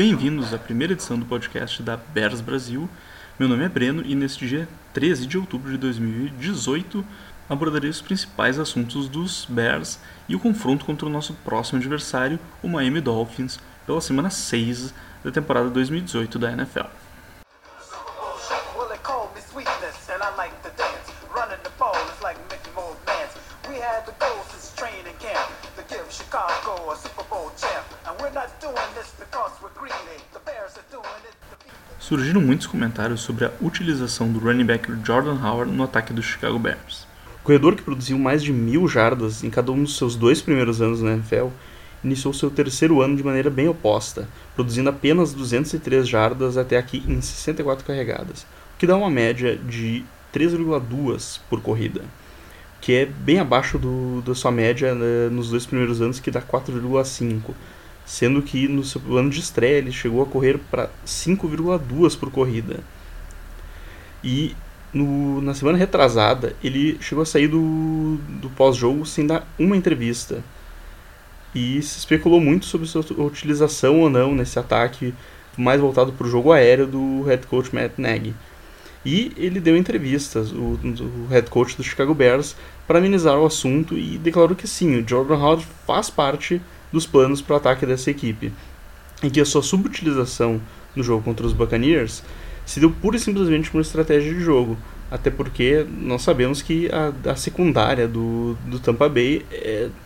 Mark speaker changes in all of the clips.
Speaker 1: Bem-vindos à primeira edição do podcast da Bears Brasil. Meu nome é Breno e neste dia 13 de outubro de 2018 abordarei os principais assuntos dos Bears e o confronto contra o nosso próximo adversário, o Miami Dolphins, pela semana 6 da temporada 2018 da NFL. Surgiram muitos comentários sobre a utilização do running back Jordan Howard no ataque do Chicago Bears.
Speaker 2: O corredor que produziu mais de mil jardas em cada um dos seus dois primeiros anos na NFL iniciou seu terceiro ano de maneira bem oposta, produzindo apenas 203 jardas até aqui em 64 carregadas, o que dá uma média de 3,2 por corrida, que é bem abaixo do, da sua média né, nos dois primeiros anos, que dá 4,5, sendo que no seu ano de estreia ele chegou a correr para 5,2 por corrida. E no, na semana retrasada ele chegou a sair do, do pós-jogo sem dar uma entrevista e se especulou muito sobre sua utilização ou não nesse ataque mais voltado para o jogo aéreo do head coach Matt Nagy. E ele deu entrevistas, o, o head coach do Chicago Bears, para amenizar o assunto e declarou que sim, o Jordan Howard faz parte dos planos para o ataque dessa equipe. E que a sua subutilização no jogo contra os Buccaneers se deu pura e simplesmente uma estratégia de jogo, até porque nós sabemos que a, a secundária do, do Tampa Bay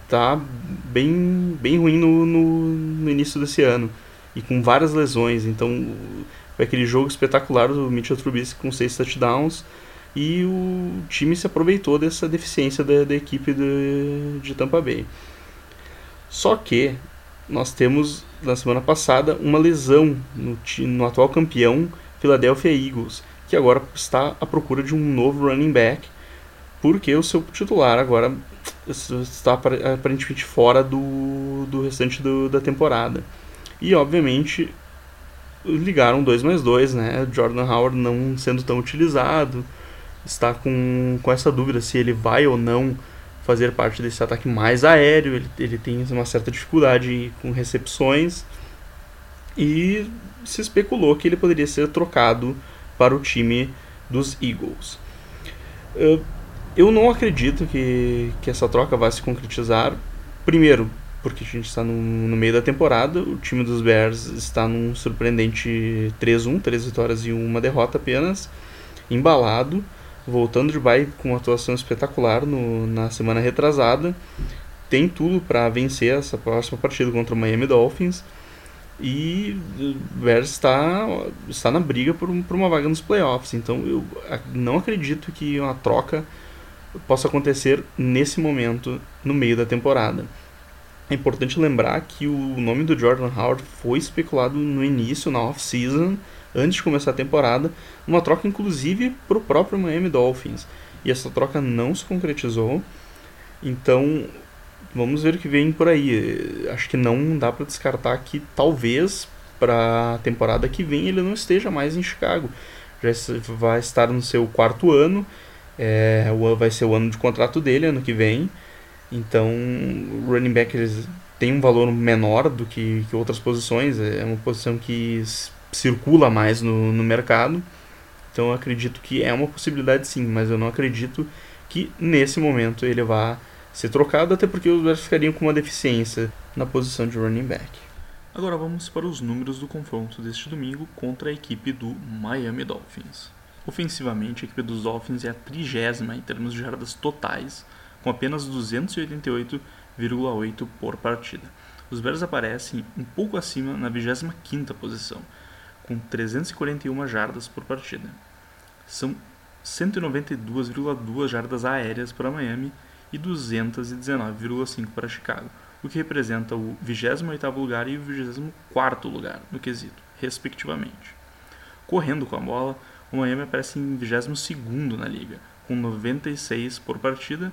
Speaker 2: está é, bem, bem ruim no, no, no, início desse ano e com várias lesões. Então, foi aquele jogo espetacular do Mitchell Trubisky com seis touchdowns e o time se aproveitou dessa deficiência da, da equipe de, de Tampa Bay. Só que nós temos na semana passada uma lesão no, no atual campeão Philadelphia Eagles que agora está à procura de um novo running back, porque o seu titular agora está aparentemente fora do, do restante do, da temporada. E obviamente ligaram 2 mais 2, né? Jordan Howard não sendo tão utilizado, está com, com essa dúvida se ele vai ou não fazer parte desse ataque mais aéreo, ele, ele tem uma certa dificuldade com recepções e se especulou que ele poderia ser trocado para o time dos Eagles. Eu não acredito que, que essa troca vai se concretizar. Primeiro, porque a gente está no, no, meio da temporada, o time dos Bears está num surpreendente 3-1, 3 vitórias e uma derrota apenas, embalado, voltando de bye com uma atuação espetacular no, na semana retrasada. Tem tudo para vencer essa próxima partida contra o Miami Dolphins e o Bears está, está na briga por, por uma vaga nos playoffs. Então eu não acredito que uma troca possa acontecer nesse momento, no meio da temporada. É importante lembrar que o nome do Jordan Howard foi especulado no início, na off-season, antes de começar a temporada, uma troca inclusive para o próprio Miami Dolphins. E essa troca não se concretizou. Então Vamos ver o que vem por aí. Acho que não dá para descartar que talvez para a temporada que vem ele não esteja mais em Chicago. Já vai estar no seu quarto ano, é, vai ser o ano de contrato dele ano que vem. Então, running back tem um valor menor do que, que outras posições, é uma posição que circula mais no, no mercado. Então, eu acredito que é uma possibilidade sim, mas eu não acredito que nesse momento ele vá ser trocado, até porque os Bears ficariam com uma deficiência na posição de running back.
Speaker 1: Agora vamos para os números do confronto deste domingo contra a equipe do Miami Dolphins. Ofensivamente, a equipe dos Dolphins é a trigésima em termos de jardas totais, com apenas 288,8 por partida. Os Bears aparecem um pouco acima na 25ª posição, com 341 jardas por partida. São 192,2 jardas aéreas para Miami e 219,5 para Chicago, o que representa o 28º lugar e o 24º lugar no quesito, respectivamente. Correndo com a bola, o Miami aparece em 22º na liga, com 96 por partida,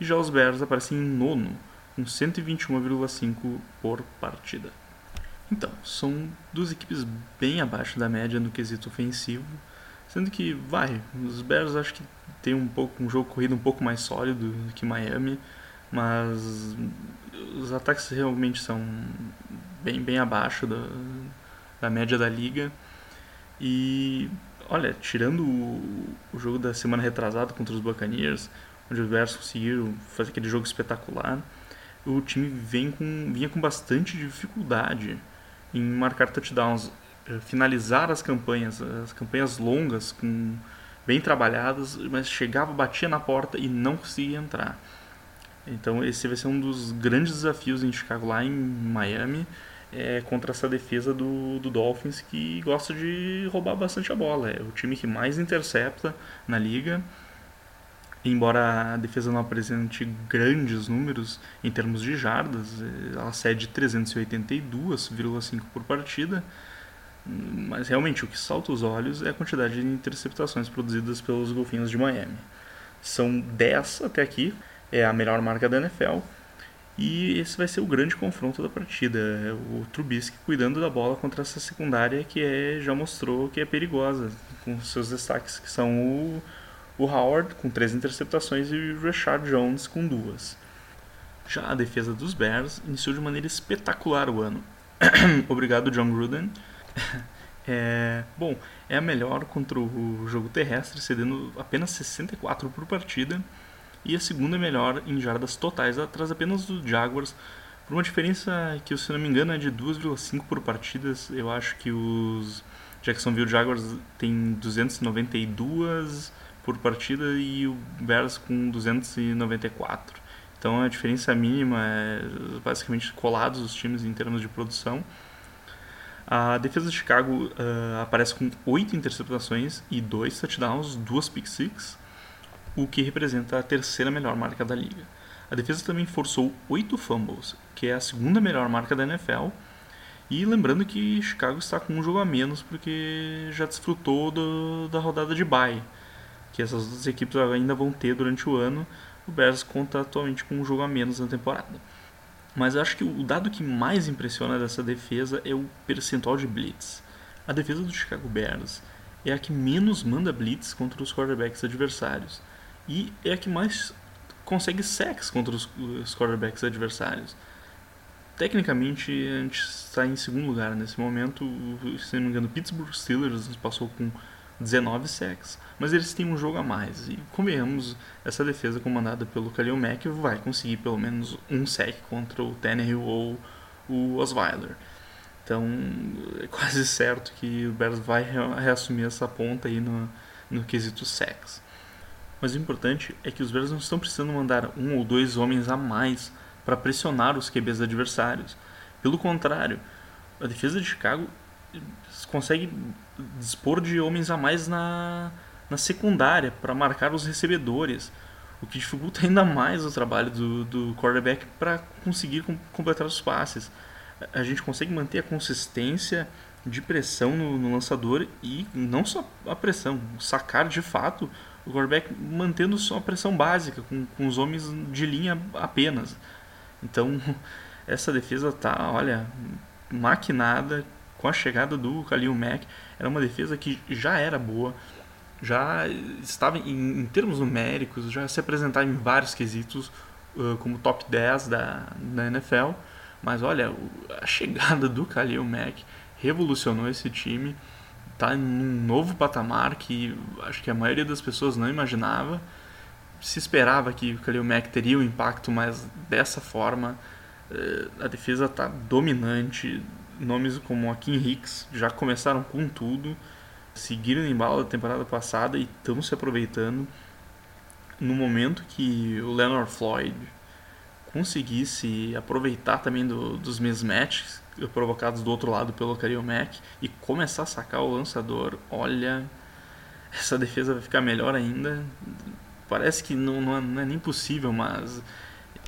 Speaker 1: e já os Bears aparecem em nono, com 121,5 por partida. Então, são duas equipes bem abaixo da média no quesito ofensivo, sendo que, vai, os Bears acho que tem um pouco um jogo corrido um pouco mais sólido do que Miami, mas os ataques realmente são bem bem abaixo da,
Speaker 2: da média da liga. E olha, tirando o, o jogo da semana retrasada contra os Buccaneers, onde os Bears conseguiram fazer aquele jogo espetacular, o time vem com, vinha com bastante dificuldade em marcar touchdowns, eh, finalizar as campanhas, as campanhas longas, com, bem trabalhadas, mas chegava, batia na porta e não conseguia entrar. Então esse vai ser um dos grandes desafios em Chicago, lá em Miami, é, contra essa defesa do, do Dolphins que gosta de roubar bastante a bola. É o time que mais intercepta na liga. Embora a defesa não apresente grandes números em termos de jardas, é, ela cede 382,5 por partida. Mas realmente o que salta os olhos é a quantidade de interceptações produzidas pelos Golfinhos de Miami. São 10 até aqui, é a melhor marca da NFL. E esse vai ser o grande confronto da partida. O Trubisky cuidando da bola contra essa secundária que é, já mostrou que é perigosa, com seus destaques que são o, o Howard com três interceptações e o Rashard Jones com duas. Já a defesa dos Bears iniciou de maneira espetacular o ano. Obrigado, John Gruden. É, bom, é a melhor contra o jogo terrestre, cedendo apenas 64 por partida e a segunda melhor em jardas totais, atrás apenas do Jaguars, por uma diferença que, se não me engano, é de 2,5 por partidas. Eu acho que os Jacksonville Jaguars tem 292 por partida e o Bears com 294. Então a diferença mínima é basicamente colados os times em termos de produção. A defesa de Chicago uh, aparece com 8 interceptações e 2 touchdowns, 2 pick six o que representa a terceira melhor marca da liga. A defesa também forçou 8 fumbles, que é a segunda melhor marca da NFL. E lembrando que Chicago está com um jogo a menos porque já desfrutou do, da rodada de bye, que essas duas equipes ainda vão ter durante o ano. O Bears conta atualmente com um jogo a menos na temporada. Mas eu acho que o dado que mais impressiona dessa defesa é o percentual de blitz. A defesa do Chicago Bears é a que menos manda blitz contra os quarterbacks adversários e é a que mais consegue sacks contra os, quarterbacks adversários. Tecnicamente, a gente está em segundo lugar nesse momento. Se não me engano, Pittsburgh Steelers passou com 19 sacks, mas eles têm um jogo a mais. E convenhamos, essa defesa comandada pelo Khalil Mack vai conseguir pelo menos um sack contra o Tannehill ou o Osweiler. Então, é quase certo que o Bears vai reassumir essa ponta aí no, no quesito sacks. Mas o importante é que os Bears não estão precisando mandar um ou dois homens a mais para pressionar os QBs adversários. Pelo contrário, a defesa de Chicago consegue dispor de homens a mais na, na secundária para marcar os recebedores, o que dificulta ainda mais o trabalho do, do quarterback para conseguir com, completar os passes. A gente consegue manter a consistência de pressão no, no lançador e não só a pressão, sacar de fato o quarterback mantendo só a pressão básica, com, com os homens de linha apenas. Então, essa defesa tá, olha, maquinada com a chegada do Khalil Mack. Era uma defesa que já era boa, já estava em, em termos numéricos, já se apresentava em vários quesitos uh, como top 10 da, da NFL. Mas olha, a chegada do Khalil Mack revolucionou esse time em um novo patamar que acho que a maioria das pessoas não imaginava. Se esperava que o Khalil Mack teria um impacto, mas dessa forma eh, a defesa está dominante. Nomes como Akin Hicks já começaram com tudo, seguiram em bala da temporada passada e estão se aproveitando. No momento que o Leonard Floyd conseguisse aproveitar também do, dos mismatches provocados do outro lado pelo Khalil Mack e começar a sacar o lançador, olha, essa defesa vai ficar melhor ainda. Parece que não, não, é, não é nem possível, mas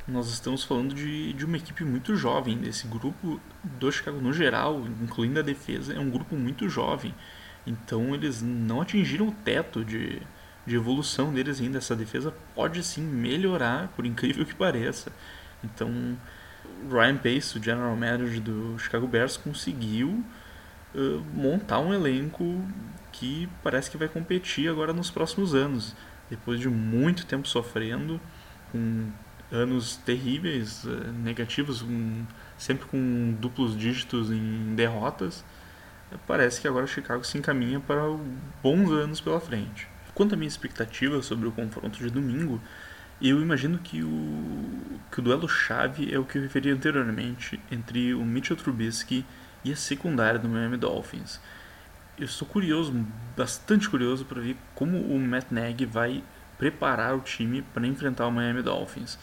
Speaker 2: nós estamos falando de, de uma equipe muito jovem. Esse grupo do Chicago, no geral, incluindo a defesa, é um grupo muito jovem. Então eles não atingiram o teto de, de evolução deles ainda. Essa defesa pode sim melhorar, por incrível que pareça. Então Ryan Pace, o general manager do Chicago Bears, conseguiu uh, montar um elenco que parece que vai competir agora nos próximos anos. Depois de muito tempo sofrendo, com anos terríveis, uh, negativos, um, sempre com duplos dígitos em derrotas, parece que agora Chicago se encaminha para bons anos pela frente. Quanto à minha expectativa sobre o confronto de domingo, eu imagino que o, que o duelo chave é o que eu referi anteriormente entre o Mitchell Trubisky e a secundária do Miami Dolphins. Eu estou curioso, bastante curioso para ver como o Matt Nagy vai preparar o time para enfrentar o Miami Dolphins.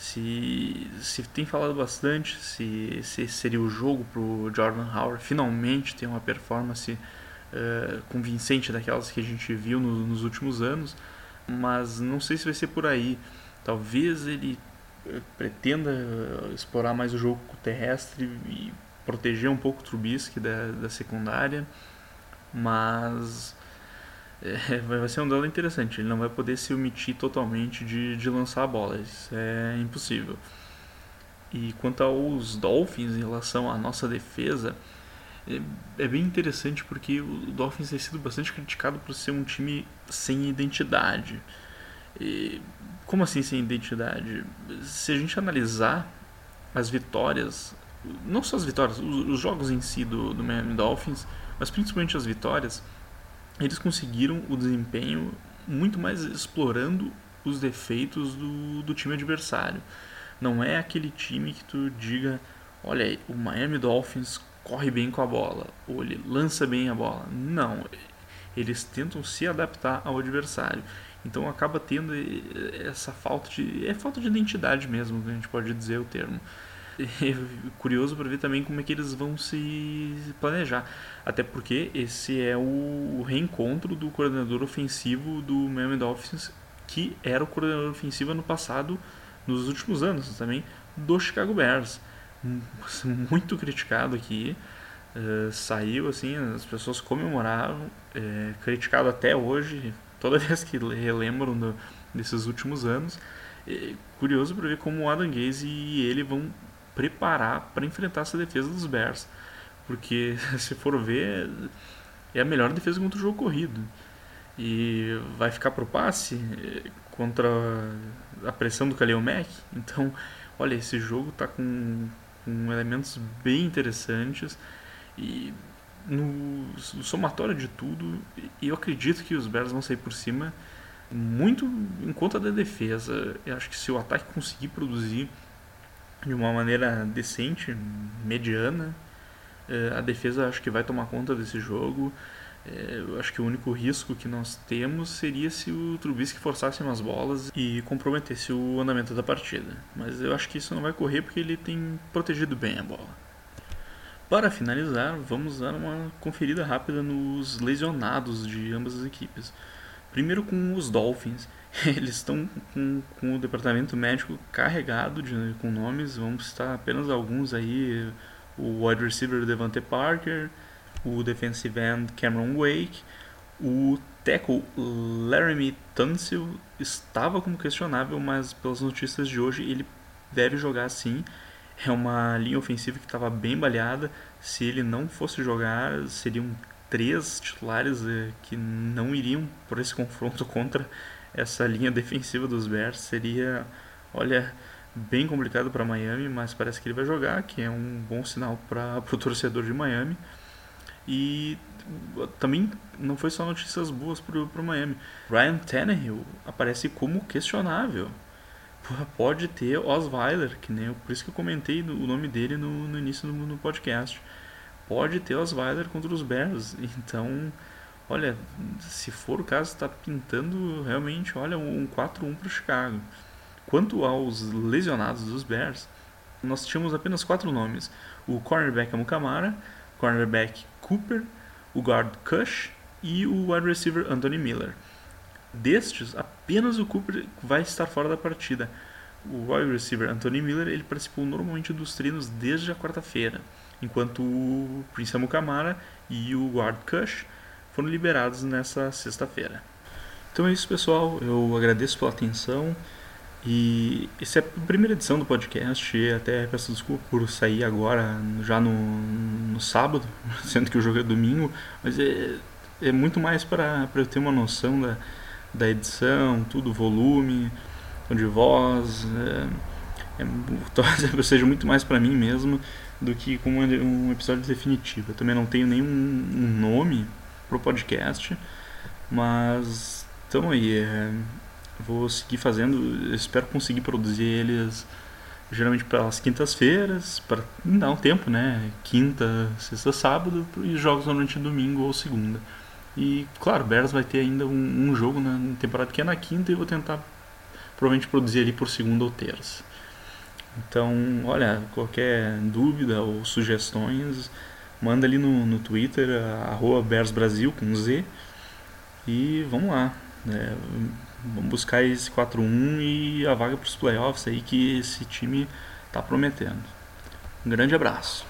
Speaker 2: Se, se tem falado bastante se, se seria o jogo para o Jordan Howard finalmente ter uma performance uh, convincente daquelas que a gente viu no, nos últimos anos, mas não sei se vai ser por aí. Talvez ele eh, pretenda explorar mais o jogo terrestre e proteger um pouco o Trubisky da, da secundária, mas é, vai ser um duelo interessante. Ele não vai poder se omitir totalmente de, de lançar a bola, isso é impossível. E quanto aos Dolphins em relação à nossa defesa, é, é bem interessante porque o Dolphins tem sido bastante criticado por ser um time sem identidade. E, como assim sem identidade? Se a gente analisar as vitórias, não só as vitórias, os, os jogos em si do, do Miami Dolphins, mas principalmente as vitórias, eles conseguiram o desempenho muito mais explorando os defeitos do, do time adversário. Não é aquele time que tu diga, olha, o Miami Dolphins corre bem com a bola, ou ele lança bem a bola. Não, eles tentam se adaptar ao adversário. Então acaba tendo essa falta de. É falta de identidade mesmo, que a gente pode dizer o termo. Curioso para ver também como é que eles vão se planejar. Até porque esse é o reencontro do coordenador ofensivo do Miami Dolphins, que era o coordenador ofensivo no passado, nos últimos anos também, do Chicago Bears. Muito criticado aqui. Uh, saiu assim, as pessoas comemoraram, é, criticado até hoje, toda vez que relembram do, desses últimos anos. É curioso para ver como o Adam Gaze e ele vão preparar para enfrentar essa defesa dos Bears. Porque, se for ver, é a melhor defesa contra o jogo corrido. E vai ficar pro passe eh, contra a pressão do Kaleo Mack. Então, olha, esse jogo está com, com elementos bem interessantes. E no, no somatório de tudo, eu acredito que os Bears vão sair por cima muito em conta da defesa. Eu acho que se o ataque conseguir produzir de uma maneira decente, mediana. É, a defesa acho que vai tomar conta desse jogo. É, eu acho que o único risco que nós temos seria se o Trubisky forçasse umas bolas e comprometesse o andamento da partida. Mas eu acho que isso não vai correr porque ele tem protegido bem a bola. Para finalizar, vamos dar uma conferida rápida nos lesionados de ambas as equipes. Primeiro com os Dolphins. Eles estão com, com, o departamento médico carregado de, com nomes. Vamos citar apenas alguns aí. O wide receiver Devante Parker, o defensive end Cameron Wake, o tackle Laramie Tunsil estava como questionável, mas pelas notícias de hoje ele deve jogar sim. É uma linha ofensiva que estava bem baleada. Se ele não fosse jogar, seriam três titulares eh, que não iriam por esse confronto contra essa linha defensiva dos Bears. Seria, olha, bem complicado para Miami, mas parece que ele vai jogar, que é um bom sinal para o torcedor de Miami. E também não foi só notícias boas para o Miami. Ryan Tannehill aparece como questionável. Pode ter Osweiler, que nem eu, por isso que eu comentei o nome dele no, no início do no podcast pode ter Osweiler contra os Bears. Então, olha, se for o caso, está pintando realmente, olha, um 4-1 para o Chicago. Quanto aos lesionados dos Bears, nós tínhamos apenas quatro nomes: o cornerback Amukamara, cornerback Cooper, o guard Cush e o wide receiver Anthony Miller. Destes, apenas o Cooper vai estar fora da partida. O wide receiver Anthony Miller ele participou normalmente dos treinos desde a quarta-feira enquanto o Prince Amukamara e o Guard Kush foram liberados nessa sexta-feira. Então é isso, pessoal. Eu agradeço pela atenção. E essa é a primeira edição do podcast. E até peço desculpa por sair agora, já no, no sábado, sendo que o jogo é domingo. Mas é, é muito mais para eu ter uma noção da, da edição, tudo, volume, de voz. É, é, talvez seja muito mais para mim mesmo do que como um episódio definitivo. Eu também não tenho nenhum um nome pro podcast, mas estamos aí. É, vou seguir fazendo, espero conseguir produzir eles geralmente pelas quintas-feiras, para dar um tempo, né? Quinta, sexta, sábado, e jogos normalmente domingo ou segunda. E, claro, Bears vai ter ainda um, um jogo na temporada que é na quinta e eu vou tentar provavelmente produzir ali por segunda ou terça. Então, olha, qualquer dúvida ou sugestões, manda ali no, no Twitter, arroba BearsBrasil com Z. E vamos lá. Né? Vamos buscar esse 4-1 e a vaga para os playoffs aí que esse time está prometendo. Um grande abraço.